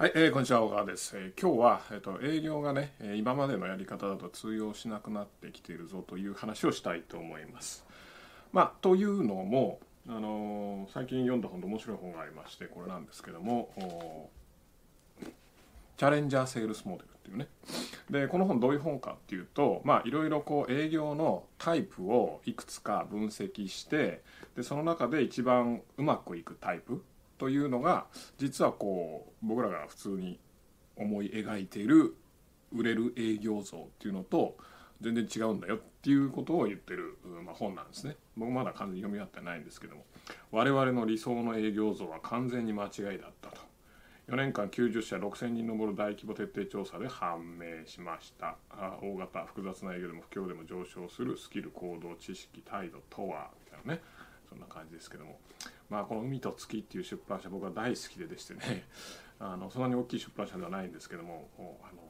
はい、えー、こんにちは、小川です。えー今日は、えー、と営業がね、え今までのやり方だと通用しなくなってきているぞという話をしたいと思います。まあ、というのも、あのー最近読んだ本で面白い本がありまして、これなんですけども、チャレンジャーセールスモデルっていうね。で、この本どういう本かっていうと、まあ、いろいろこう営業のタイプをいくつか分析して、で、その中で一番うまくいくタイプというのが実はこう僕らが普通に思い描いている売れる営業像っていうのと全然違うんだよっていうことを言ってる、まあ、本なんですね。僕まだ完全に読み終わってないんですけども。我々の理想の営業像は完全に間違いだったと。4年間90社6000人上る大規模徹底調査で判明しました。あ大型複雑な営業でも不況でも上昇するスキル行動知識態度とはみたいなね。そんな感じですけども。まあこの「海と月」っていう出版社僕は大好きででしてね。あのそんなに大きい出版社ではないんですけどもあの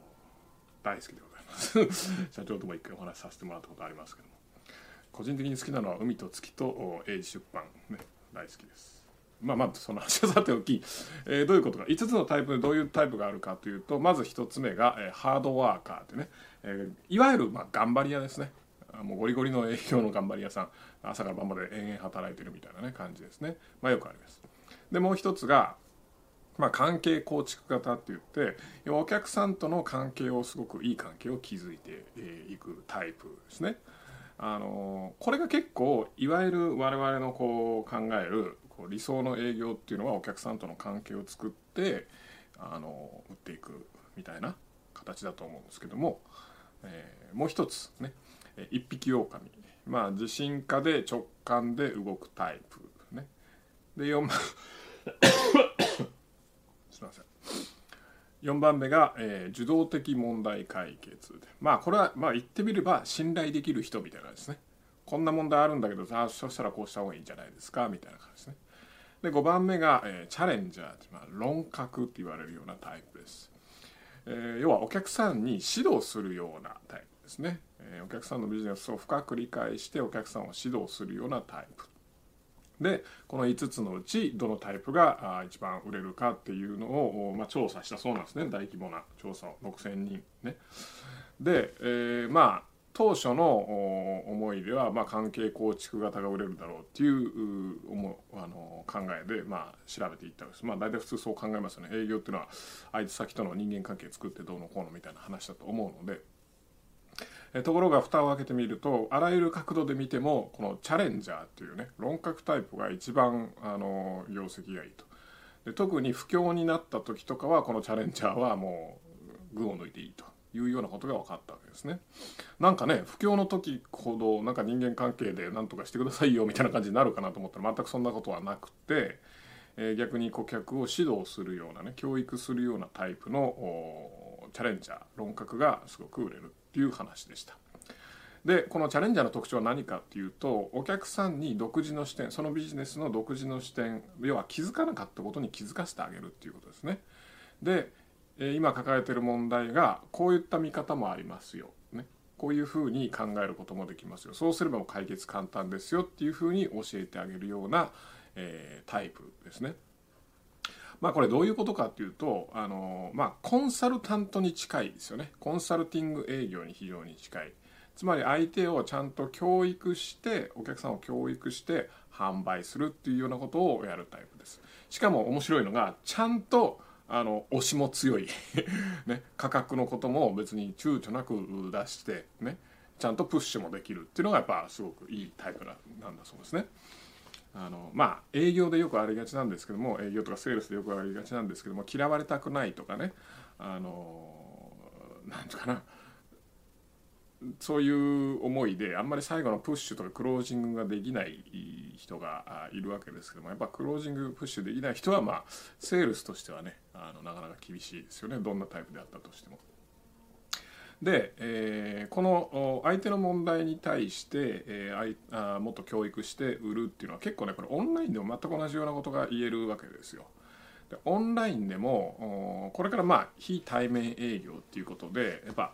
大好きでございます。社長とも一回お話しさせてもらったことありますけども。個人的に好きなのは「海と月」と英字出版。ね大好きです。まあまあその話はさておき、えーどういうことか。5つのタイプでどういうタイプがあるかというとまず1つ目が、えーハードワーカーってね、えーいわゆる、まあ、頑張り屋ですね。もうゴリゴリの営業の頑張り屋さん朝から晩まで延々働いてるみたいなね感じですねまあよくありますでもう一つがまあ、関係構築型って言ってお客さんとの関係をすごくいい関係を築いていくタイプですね。あのこれが結構いわゆる我々のこう考えるこう理想の営業っていうのはお客さんとの関係を作ってあの売っていくみたいな形だと思うんですけども、えーもう一つね一匹狼。まあ自信家で直感で動くタイプね。で4番 すいません。4番目が、えー受動的問題解決で。まあこれはまあ言ってみれば信頼できる人みたいなですね。こんな問題あるんだけどあそしたらこうした方がいいんじゃないですかみたいな感じですね。で5番目が、えーチャレンジャー、まあ、論客って言われるようなタイプです、えー要はお客さんに指導するようなタイプ。ですね、えお客さんのビジネスを深く理解してお客さんを指導するようなタイプ。でこの5つのうちどのタイプが一番売れるかっていうのを、まあ、調査したそうなんですね。大規模な調査を6000人ね。で、えーまあ当初の思いでは、まあ、関係構築型が売れるだろうっていう思うあの考えで、まあ、調べていったんです、まあ、大体普通そう考えますよね。営業っていうのは相手先との人間関係作ってどうのこうのみたいな話だと思うので。えところが蓋を開けてみるとあらゆる角度で見てもこのチャレンジャーっていうね論客タイプが一番あの業績がいいと。で特に不況になった時とかはこのチャレンジャーはもう群を抜いていいというようなことが分かったわけですね。なんかね不況の時ほどなんか人間関係で何とかしてくださいよみたいな感じになるかなと思ったら全くそんなことはなくて、え逆に顧客を指導するようなね教育するようなタイプのチャレンジャー論客がすごく売れる。っていう話でした。でこのチャレンジャーの特徴は何かっていうとお客さんに独自の視点そのビジネスの独自の視点要は気づかなかったことに気づかせてあげるっていうことですね。で今抱えてる問題がこういった見方もありますよ、ね、こういうふうに考えることもできますよそうすれば解決簡単ですよっていうふうに教えてあげるような、えータイプですね。まあこれどういうことかっていうとあのまあコンサルタントに近いですよね。コンサルティング営業に非常に近い。つまり相手をちゃんと教育してお客さんを教育して販売するっていうようなことをやるタイプです。しかも面白いのがちゃんとあの推しも強い、ね、価格のことも別に躊躇なく出してね。ちゃんとプッシュもできるっていうのがやっぱすごくいいタイプななんだそうですね。あのまあ営業でよくありがちなんですけども営業とかセールスでよくありがちなんですけども嫌われたくないとかねあのなんていうかなそういう思いであんまり最後のプッシュとかクロージングができない人がいるわけですけどもやっぱクロージングプッシュできない人はまあセールスとしてはねあのなかなか厳しいですよねどんなタイプであったとしても。で、えーこの相手の問題に対して、えーあもっと教育して売るっていうのは結構ねこれオンラインでも全く同じようなことが言えるわけですよ。でオンラインでもこれからまあ非対面営業っていうことでやっぱ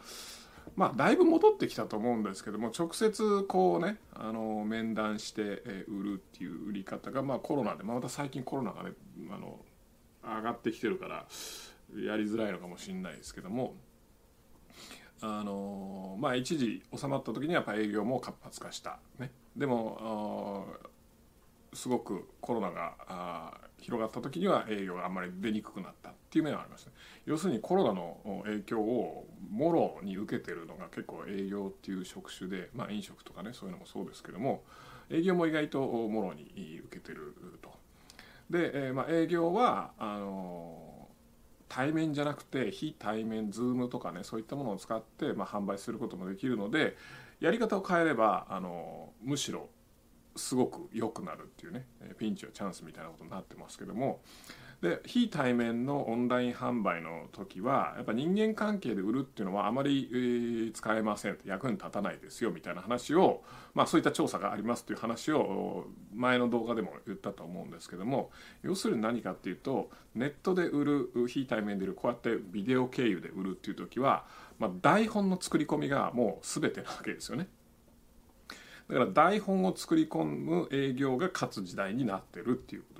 まあだいぶ戻ってきたと思うんですけども直接こうねあの面談して売るっていう売り方がまあコロナで、まあ、また最近コロナがねあの上がってきてるからやりづらいのかもしれないですけどもあのまあ一時収まった時にはやっぱ営業も活発化した。ね。でもすごくコロナが広がった時には営業があんまり出にくくなったっていう面はありますね。要するにコロナの影響をもろに受けてるのが結構営業っていう職種でまあ飲食とかねそういうのもそうですけども営業も意外ともろに受けてると。で、え、まあ営業はあの対面じゃなくて非対面 Zoom とかねそういったものを使って、まあ、販売することもできるのでやり方を変えればあのむしろすごく良くなるっていうねピンチはチャンスみたいなことになってますけどもで非対面のオンライン販売の時はやっぱ人間関係で売るっていうのはあまり使えません役に立たないですよみたいな話をまあそういった調査がありますという話を前の動画でも言ったと思うんですけども要するに何かっていうとネットで売る非対面で売るこうやってビデオ経由で売るっていう時は、まあ、台本の作り込みがもう全てなわけですよね。だから台本を作り込む営業が勝つ時代になってるっていうこ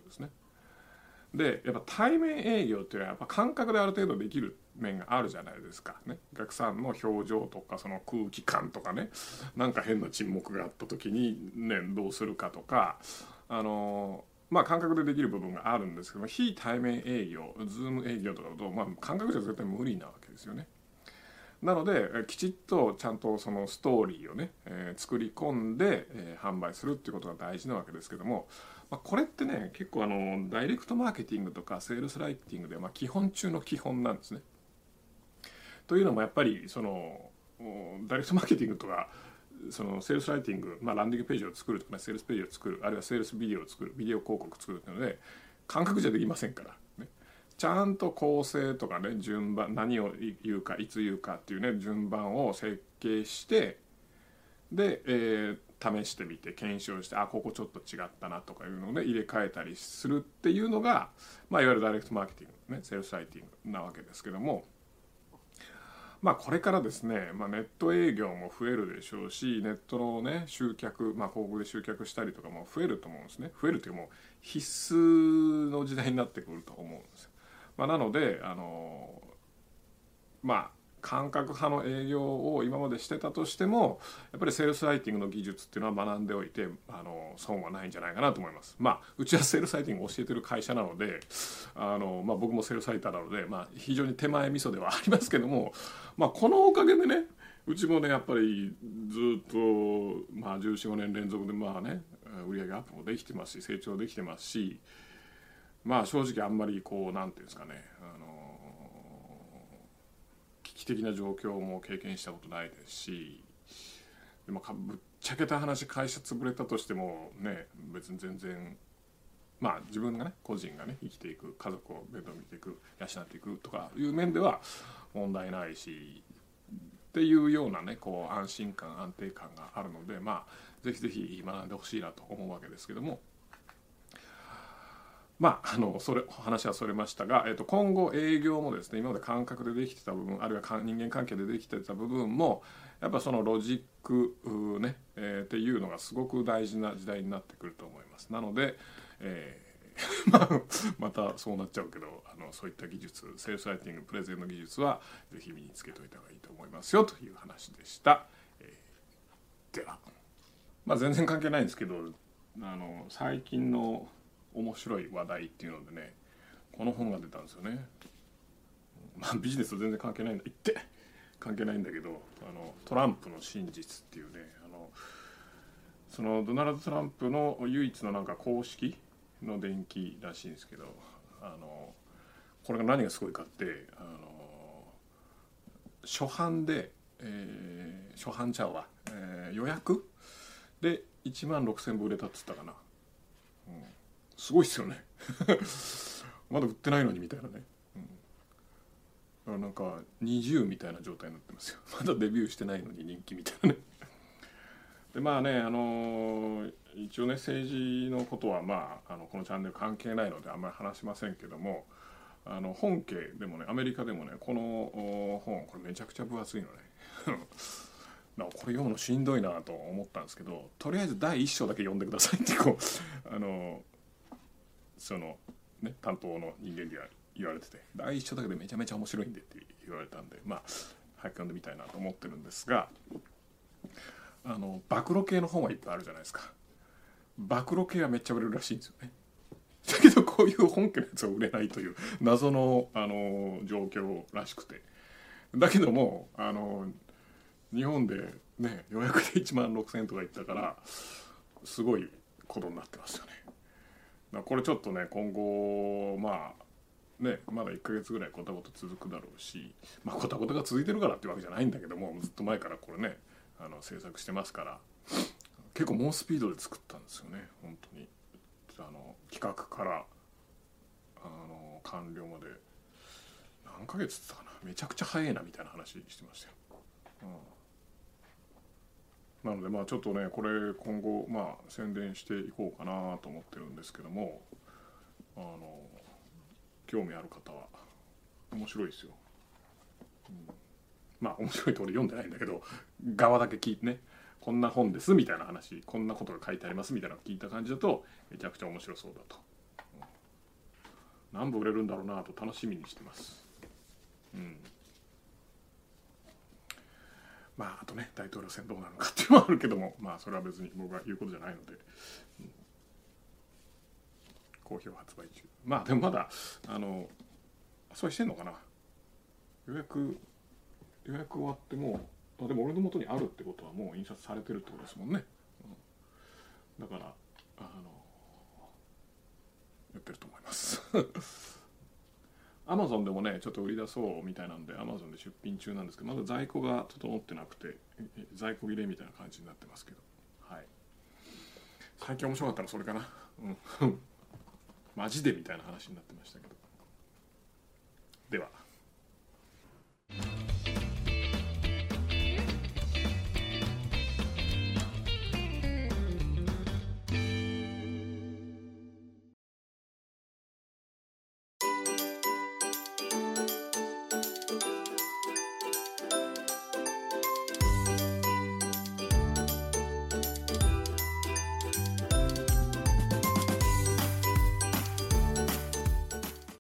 で。やっぱ対面営業っていうのはやっぱ感覚である程度できる面があるじゃないですかねお客さんの表情とかその空気感とかねなんか変な沈黙があった時にねどうするかとかあのまあ感覚でできる部分があるんですけども非対面営業ズーム営業とかだとまあ感覚じゃ絶対無理なわけですよね。なのできちっとちゃんとそのストーリーをね、えー、作り込んで、えー、販売するっていうことが大事なわけですけども、まあ、これってね結構あのダイレクトマーケティングとかセールスライティングで、まあ、基本中の基本なんですね。というのもやっぱりそのダイレクトマーケティングとかそのセールスライティング、まあ、ランディングページを作るとか、ね、セールスページを作るあるいはセールスビデオを作るビデオ広告を作るっていうので感覚じゃできませんから。ちゃんと構成とかね順番何を言うかいつ言うかっていうね順番を設計してで、えー、試してみて検証してあここちょっと違ったなとかいうのをね入れ替えたりするっていうのが、まあ、いわゆるダイレクトマーケティングねセルスライティングなわけですけども。まあ、これからですね、まあ、ネット営業も増えるでしょうしネットのね集客、まあ、広告で集客したりとかも増えると思うんですね増えるというもう必須の時代になってくると思うんですよまあ、なのであのまあ感覚派の営業を今までしてたとしてもやっぱりセールスライティングの技術っていうのは学んでおいてあの損はないんじゃないかなと思います。まあうちはセールスライティングを教えてる会社なのであの、まあ、僕もセールスライターなので、まあ、非常に手前味噌ではありますけども、まあ、このおかげでねうちもねやっぱりずっと、まあ、1415年連続でまあね売上アップもできてますし成長できてますし。まあ正直あんまりこう何て言うんですかね、あの危機的な状況も経験したことないですしでもぶっちゃけた話会社潰れたとしてもね別に全然まあ自分がね個人がね生きていく家族を面倒見ていく養っていくとかいう面では問題ないしっていうようなねこう安心感安定感があるのでまあぜひぜひ学んでほしいなと思うわけですけども。まあ、あのそれ話はそれましたが、えー、と今後営業もですね今まで感覚でできてた部分あるいは人間関係でできてた部分もやっぱそのロジックね、えー、っていうのがすごく大事な時代になってくると思います。なので、えー ま、またそうなっちゃうけどあのそういった技術セールスライティングプレゼンの技術はぜひ身につけておいた方がいいと思いますよという話でした。えー、では、まあ、全然関係ないんですけどあの最近の面白い話題っていうのでねこの本が出たんですよね。まあビジネスと全然関係ないんだ言って関係ないんだけどあのトランプの真実っていうねあのそのドナルド・トランプの唯一のなんか公式の電気らしいんですけどあのこれが何がすごいかってあの初版で、えー、初版ちゃうわ、えー、予約で1万6,000部売れたっつったかな。うんすごいっすよね。まだ売ってないのにみたいなね、うん、なんか20みたいな状態になってますよ。まだデビューしてないのに人気みたいなね。でまあねあのー、一応ね政治のことはまああのこのチャンネル関係ないのであんまり話しませんけどもあの本家でもねアメリカでもねこの本これめちゃくちゃ分厚いのね。これ読むのしんどいなと思ったんですけどとりあえず第1章だけ読んでくださいってこうあのその、ね、担当の人間には言われてて第一章だけでめちゃめちゃ面白いんでって言われたんでまあ早く読んでみたいなと思ってるんですがあの暴露系の本はいっぱいあるじゃないですか。暴露系はめっちゃ売れるらしいんですよね。だけどこういう本家のやつは売れないという謎のあの状況らしくて。だけどもあの日本でね予約で1万6,000円とかいったからすごいことになってますよね。だこれちょっとね今後まあねまだ1ヶ月ぐらいこたごと続くだろうしまあこたごたが続いてるからってわけじゃないんだけどもずっと前からこれねあの制作してますから結構猛スピードで作ったんですよね本当にあの企画からあの完了まで何ヶ月って言ったかなめちゃくちゃ早いなみたいな話してましたよ。うん、なのでまあちょっとねこれ今後まあ宣伝していこうかなと思ってるんですけどもあの興味ある方は面白いですよ。うん。まあ面白いと俺読んでないんだけど側だけ聞いてねこんな本ですみたいな話こんなことが書いてありますみたいなの聞いた感じだとめちゃくちゃ面白そうだと、うん、何部売れるんだろうなと楽しみにしてます。うん。まああとね大統領選どうなのかっていうのはあるけどもまあそれは別に僕が言うことじゃないので、うん、好評発売中。まあでもまだあのそうしてんのかな。予約予約終わってもあでも俺の元にあるってことはもう印刷されてるってことですもんね、うん、だからあのやってると思います。アマゾンでもねちょっと売り出そうみたいなんでアマゾンで出品中なんですけどまだ在庫が整ってなくて在庫切れみたいな感じになってますけど。はい。最近面白かったのそれかな。うん。マジでみたいな話になってましたけど。では。